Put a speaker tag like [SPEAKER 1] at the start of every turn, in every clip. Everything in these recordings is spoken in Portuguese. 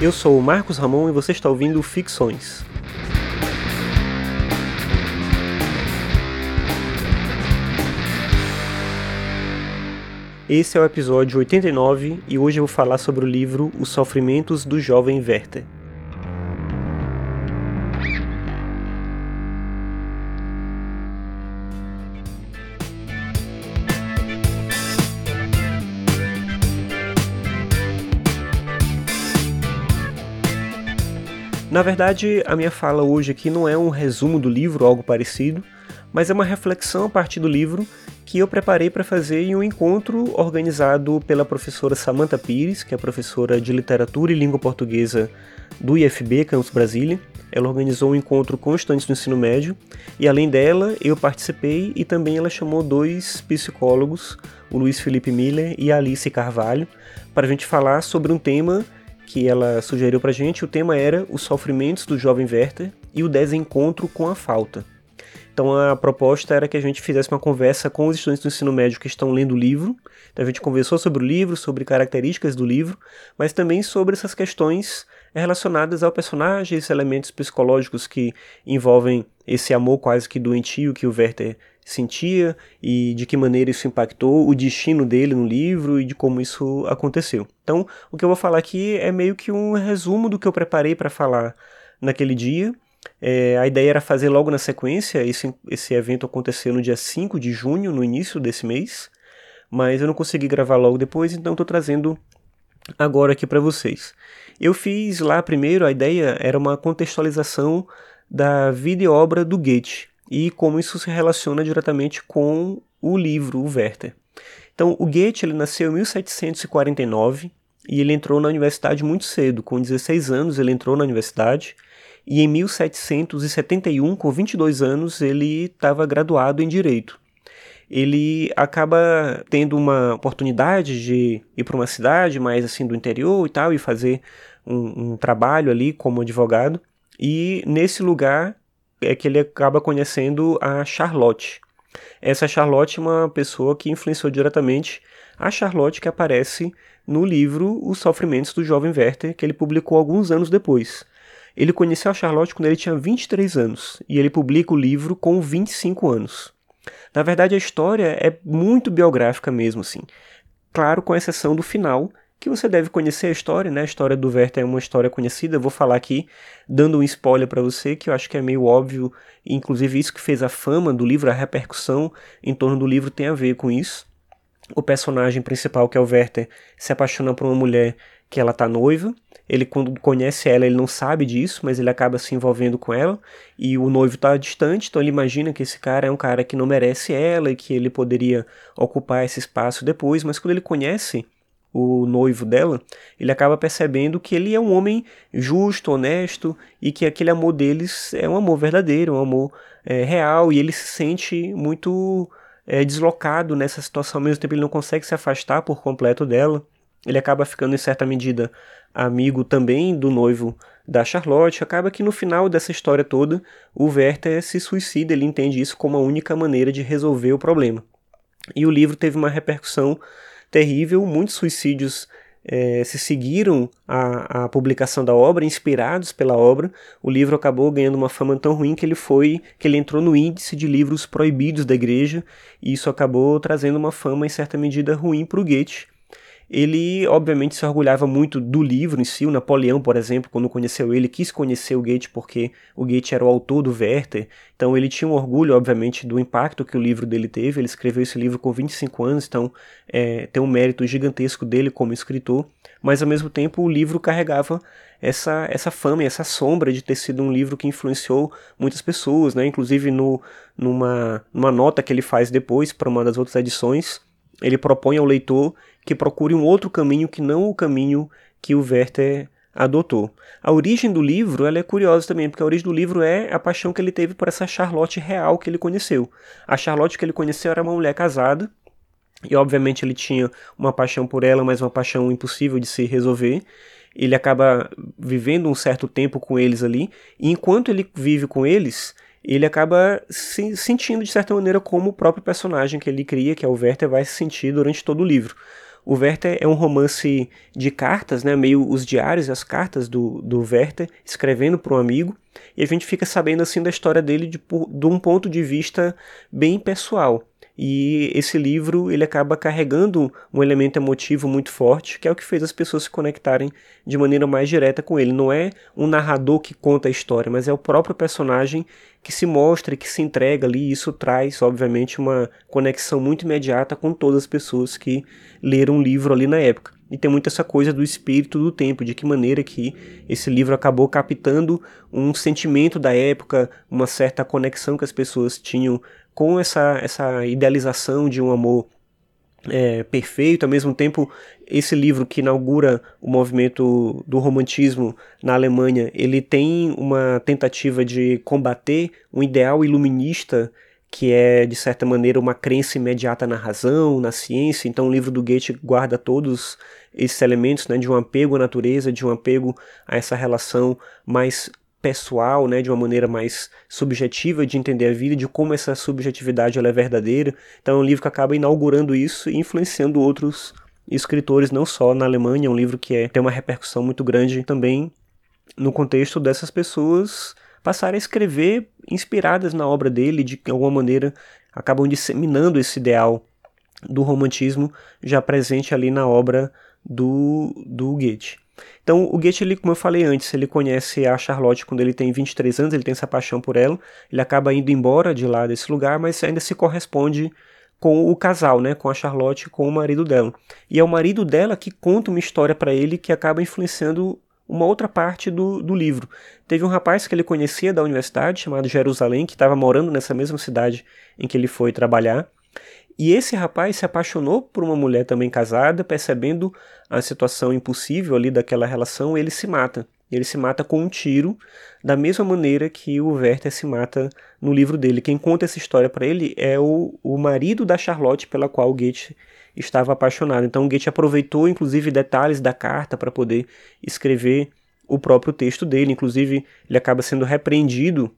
[SPEAKER 1] Eu sou o Marcos Ramon e você está ouvindo Ficções. Esse é o episódio 89 e hoje eu vou falar sobre o livro Os Sofrimentos do Jovem Werther. Na verdade, a minha fala hoje aqui não é um resumo do livro ou algo parecido, mas é uma reflexão a partir do livro que eu preparei para fazer em um encontro organizado pela professora Samantha Pires, que é professora de literatura e língua portuguesa do IFB Campus Brasília. Ela organizou um encontro com estudantes do ensino médio e além dela eu participei e também ela chamou dois psicólogos, o Luiz Felipe Miller e a Alice Carvalho, para a gente falar sobre um tema que ela sugeriu pra gente, o tema era os sofrimentos do jovem Werther e o desencontro com a falta. Então a proposta era que a gente fizesse uma conversa com os estudantes do ensino médio que estão lendo o livro. Então a gente conversou sobre o livro, sobre características do livro, mas também sobre essas questões relacionadas ao personagem, esses elementos psicológicos que envolvem esse amor quase que doentio que o Werther sentia e de que maneira isso impactou o destino dele no livro e de como isso aconteceu. Então, o que eu vou falar aqui é meio que um resumo do que eu preparei para falar naquele dia. É, a ideia era fazer logo na sequência, esse, esse evento aconteceu no dia 5 de junho, no início desse mês, mas eu não consegui gravar logo depois, então estou trazendo agora aqui para vocês. Eu fiz lá primeiro, a ideia era uma contextualização da vida e obra do Goethe e como isso se relaciona diretamente com o livro, o Werther. Então, o Goethe ele nasceu em 1749 e ele entrou na universidade muito cedo, com 16 anos ele entrou na universidade e em 1771, com 22 anos, ele estava graduado em direito. Ele acaba tendo uma oportunidade de ir para uma cidade mais assim do interior e tal e fazer um, um trabalho ali como advogado. E nesse lugar é que ele acaba conhecendo a Charlotte. Essa Charlotte é uma pessoa que influenciou diretamente a Charlotte que aparece no livro Os Sofrimentos do Jovem Werther, que ele publicou alguns anos depois. Ele conheceu a Charlotte quando ele tinha 23 anos e ele publica o livro com 25 anos. Na verdade, a história é muito biográfica mesmo, assim. Claro, com exceção do final, que você deve conhecer a história, né? A história do Werther é uma história conhecida. Eu vou falar aqui, dando um spoiler para você, que eu acho que é meio óbvio, inclusive isso que fez a fama do livro, a repercussão em torno do livro tem a ver com isso. O personagem principal, que é o Werther, se apaixona por uma mulher que ela tá noiva. Ele, quando conhece ela, ele não sabe disso, mas ele acaba se envolvendo com ela. E o noivo tá distante, então ele imagina que esse cara é um cara que não merece ela e que ele poderia ocupar esse espaço depois. Mas quando ele conhece o noivo dela, ele acaba percebendo que ele é um homem justo, honesto e que aquele amor deles é um amor verdadeiro, um amor é, real e ele se sente muito é, deslocado nessa situação. Ao mesmo tempo, ele não consegue se afastar por completo dela. Ele acaba ficando, em certa medida, amigo também do noivo da Charlotte. Acaba que no final dessa história toda, o Werther se suicida. Ele entende isso como a única maneira de resolver o problema. E o livro teve uma repercussão terrível, muitos suicídios é, se seguiram à, à, publicação da obra, inspirados pela obra. O livro acabou ganhando uma fama tão ruim que ele foi, que ele entrou no índice de livros proibidos da igreja, e isso acabou trazendo uma fama em certa medida ruim para o Goethe ele obviamente se orgulhava muito do livro em si. O Napoleão, por exemplo, quando conheceu ele, quis conhecer o Goethe porque o Goethe era o autor do Werther. Então ele tinha um orgulho, obviamente, do impacto que o livro dele teve. Ele escreveu esse livro com 25 anos, então é, tem um mérito gigantesco dele como escritor. Mas ao mesmo tempo o livro carregava essa, essa fama e essa sombra de ter sido um livro que influenciou muitas pessoas, né? Inclusive no, numa, numa nota que ele faz depois para uma das outras edições, ele propõe ao leitor que procure um outro caminho que não o caminho que o Werther adotou. A origem do livro ela é curiosa também, porque a origem do livro é a paixão que ele teve por essa Charlotte real que ele conheceu. A Charlotte que ele conheceu era uma mulher casada, e obviamente ele tinha uma paixão por ela, mas uma paixão impossível de se resolver. Ele acaba vivendo um certo tempo com eles ali, e enquanto ele vive com eles, ele acaba se sentindo de certa maneira como o próprio personagem que ele cria, que é o Werther, vai se sentir durante todo o livro. O Werther é um romance de cartas, né, meio os diários as cartas do, do Werther, escrevendo para um amigo, e a gente fica sabendo assim da história dele de, de um ponto de vista bem pessoal. E esse livro ele acaba carregando um elemento emotivo muito forte, que é o que fez as pessoas se conectarem de maneira mais direta com ele. Não é um narrador que conta a história, mas é o próprio personagem que se mostra que se entrega ali. E isso traz, obviamente, uma conexão muito imediata com todas as pessoas que leram o livro ali na época. E tem muito essa coisa do espírito do tempo, de que maneira que esse livro acabou captando um sentimento da época, uma certa conexão que as pessoas tinham com essa, essa idealização de um amor é, perfeito, ao mesmo tempo esse livro que inaugura o movimento do romantismo na Alemanha, ele tem uma tentativa de combater um ideal iluminista que é de certa maneira uma crença imediata na razão, na ciência. Então o livro do Goethe guarda todos esses elementos, né, de um apego à natureza, de um apego a essa relação mais pessoal, né, de uma maneira mais subjetiva de entender a vida, de como essa subjetividade ela é verdadeira. Então é um livro que acaba inaugurando isso e influenciando outros escritores, não só na Alemanha, é um livro que é, tem uma repercussão muito grande também no contexto dessas pessoas passarem a escrever inspiradas na obra dele, de alguma maneira acabam disseminando esse ideal do romantismo já presente ali na obra do, do Goethe. Então, o Goethe, ele, como eu falei antes, ele conhece a Charlotte quando ele tem 23 anos, ele tem essa paixão por ela, ele acaba indo embora de lá desse lugar, mas ainda se corresponde com o casal, né, com a Charlotte com o marido dela. E é o marido dela que conta uma história para ele que acaba influenciando uma outra parte do, do livro. Teve um rapaz que ele conhecia da universidade, chamado Jerusalém, que estava morando nessa mesma cidade em que ele foi trabalhar, e esse rapaz se apaixonou por uma mulher também casada, percebendo a situação impossível ali daquela relação, ele se mata. Ele se mata com um tiro, da mesma maneira que o Werther se mata no livro dele. Quem conta essa história para ele é o, o marido da Charlotte, pela qual Goethe estava apaixonado. Então Goethe aproveitou, inclusive, detalhes da carta para poder escrever o próprio texto dele. Inclusive, ele acaba sendo repreendido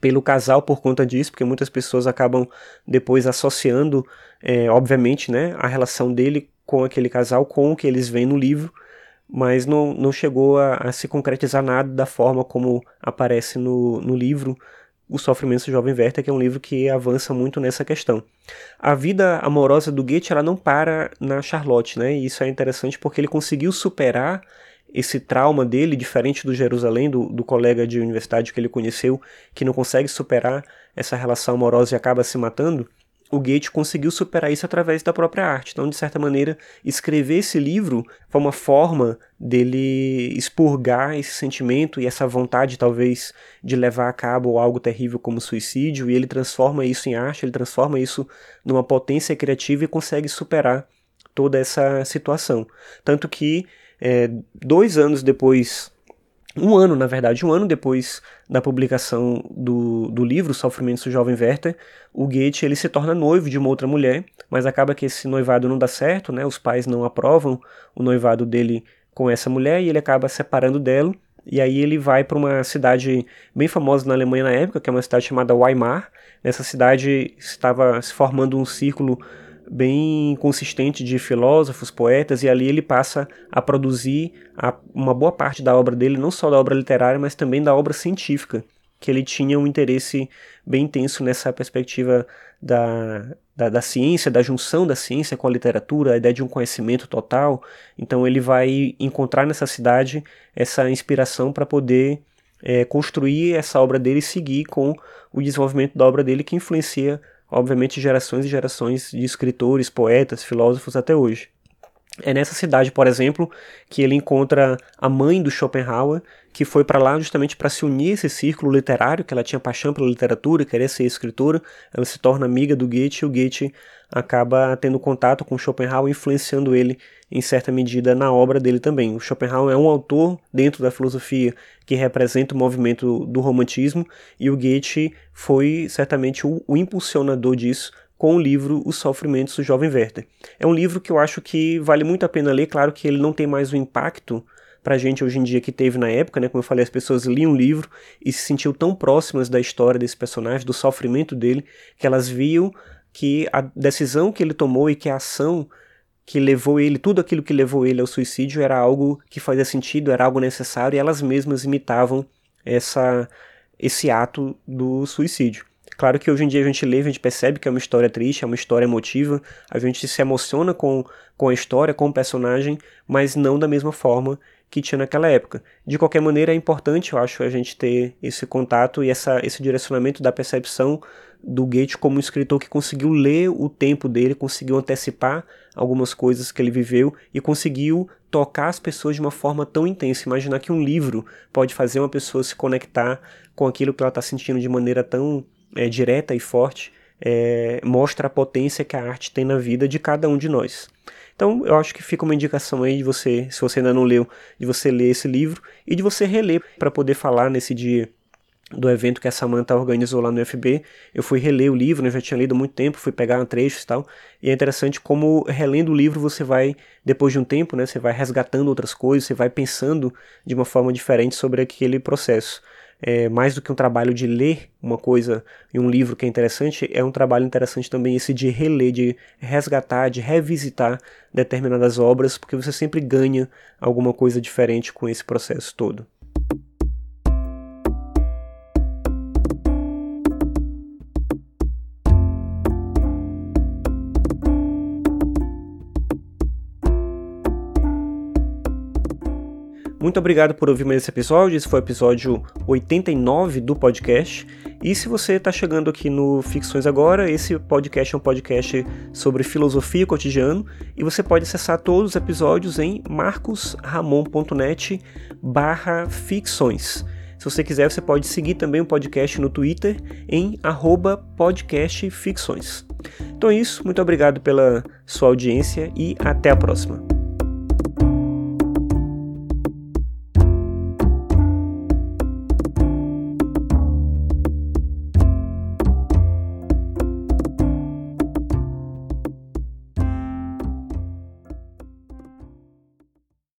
[SPEAKER 1] pelo casal por conta disso, porque muitas pessoas acabam depois associando, é, obviamente, né, a relação dele com aquele casal com o que eles veem no livro, mas não, não chegou a, a se concretizar nada da forma como aparece no, no livro O Sofrimento do Jovem Werther, que é um livro que avança muito nessa questão. A vida amorosa do Goethe ela não para na Charlotte, né? E isso é interessante porque ele conseguiu superar esse trauma dele, diferente do Jerusalém, do, do colega de universidade que ele conheceu, que não consegue superar essa relação amorosa e acaba se matando, o Goethe conseguiu superar isso através da própria arte. Então, de certa maneira, escrever esse livro foi uma forma dele expurgar esse sentimento e essa vontade, talvez, de levar a cabo algo terrível como suicídio, e ele transforma isso em arte, ele transforma isso numa potência criativa e consegue superar toda essa situação. Tanto que é, dois anos depois, um ano na verdade, um ano depois da publicação do, do livro Sofrimentos do Jovem Werther, o Goethe ele se torna noivo de uma outra mulher, mas acaba que esse noivado não dá certo, né? Os pais não aprovam o noivado dele com essa mulher e ele acaba separando dela. E aí ele vai para uma cidade bem famosa na Alemanha na época, que é uma cidade chamada Weimar. Nessa cidade estava se formando um círculo bem consistente de filósofos, poetas, e ali ele passa a produzir a, uma boa parte da obra dele, não só da obra literária, mas também da obra científica, que ele tinha um interesse bem intenso nessa perspectiva da, da, da, ciência, da junção da ciência com a literatura, a ideia de um conhecimento total. Então ele vai encontrar nessa cidade essa inspiração para poder é, construir essa obra dele e seguir com o desenvolvimento da obra dele que influencia obviamente gerações e gerações de escritores, poetas, filósofos até hoje. É nessa cidade, por exemplo, que ele encontra a mãe do Schopenhauer, que foi para lá justamente para se unir a esse círculo literário, que ela tinha paixão pela literatura, queria ser escritora. Ela se torna amiga do Goethe e o Goethe acaba tendo contato com Schopenhauer, influenciando ele em certa medida na obra dele também. O Schopenhauer é um autor dentro da filosofia que representa o movimento do romantismo e o Goethe foi certamente o, o impulsionador disso com o livro Os Sofrimentos do Jovem Werther. É um livro que eu acho que vale muito a pena ler, claro que ele não tem mais o impacto pra gente hoje em dia que teve na época, né? Como eu falei, as pessoas liam o livro e se sentiam tão próximas da história desse personagem, do sofrimento dele, que elas viam que a decisão que ele tomou e que a ação que levou ele, tudo aquilo que levou ele ao suicídio era algo que fazia sentido, era algo necessário e elas mesmas imitavam essa esse ato do suicídio. Claro que hoje em dia a gente lê, a gente percebe que é uma história triste, é uma história emotiva, a gente se emociona com, com a história, com o personagem, mas não da mesma forma que tinha naquela época. De qualquer maneira, é importante, eu acho, a gente ter esse contato e essa, esse direcionamento da percepção do Goethe como um escritor que conseguiu ler o tempo dele, conseguiu antecipar algumas coisas que ele viveu e conseguiu tocar as pessoas de uma forma tão intensa. Imaginar que um livro pode fazer uma pessoa se conectar com aquilo que ela está sentindo de maneira tão é, direta e forte, é, mostra a potência que a arte tem na vida de cada um de nós. Então, eu acho que fica uma indicação aí de você, se você ainda não leu, de você ler esse livro e de você reler para poder falar nesse dia do evento que a Samantha organizou lá no FB. Eu fui reler o livro, né, já tinha lido há muito tempo, fui pegar trechos e tal. E é interessante como relendo o livro você vai, depois de um tempo, né, você vai resgatando outras coisas, você vai pensando de uma forma diferente sobre aquele processo é, mais do que um trabalho de ler uma coisa em um livro que é interessante, é um trabalho interessante também esse de reler, de resgatar, de revisitar determinadas obras, porque você sempre ganha alguma coisa diferente com esse processo todo. Muito obrigado por ouvir mais esse episódio. Esse foi o episódio 89 do podcast. E se você está chegando aqui no Ficções Agora, esse podcast é um podcast sobre filosofia cotidiano e você pode acessar todos os episódios em marcosramon.net barra ficções. Se você quiser, você pode seguir também o podcast no Twitter em podcastficções. Então é isso, muito obrigado pela sua audiência e até a próxima.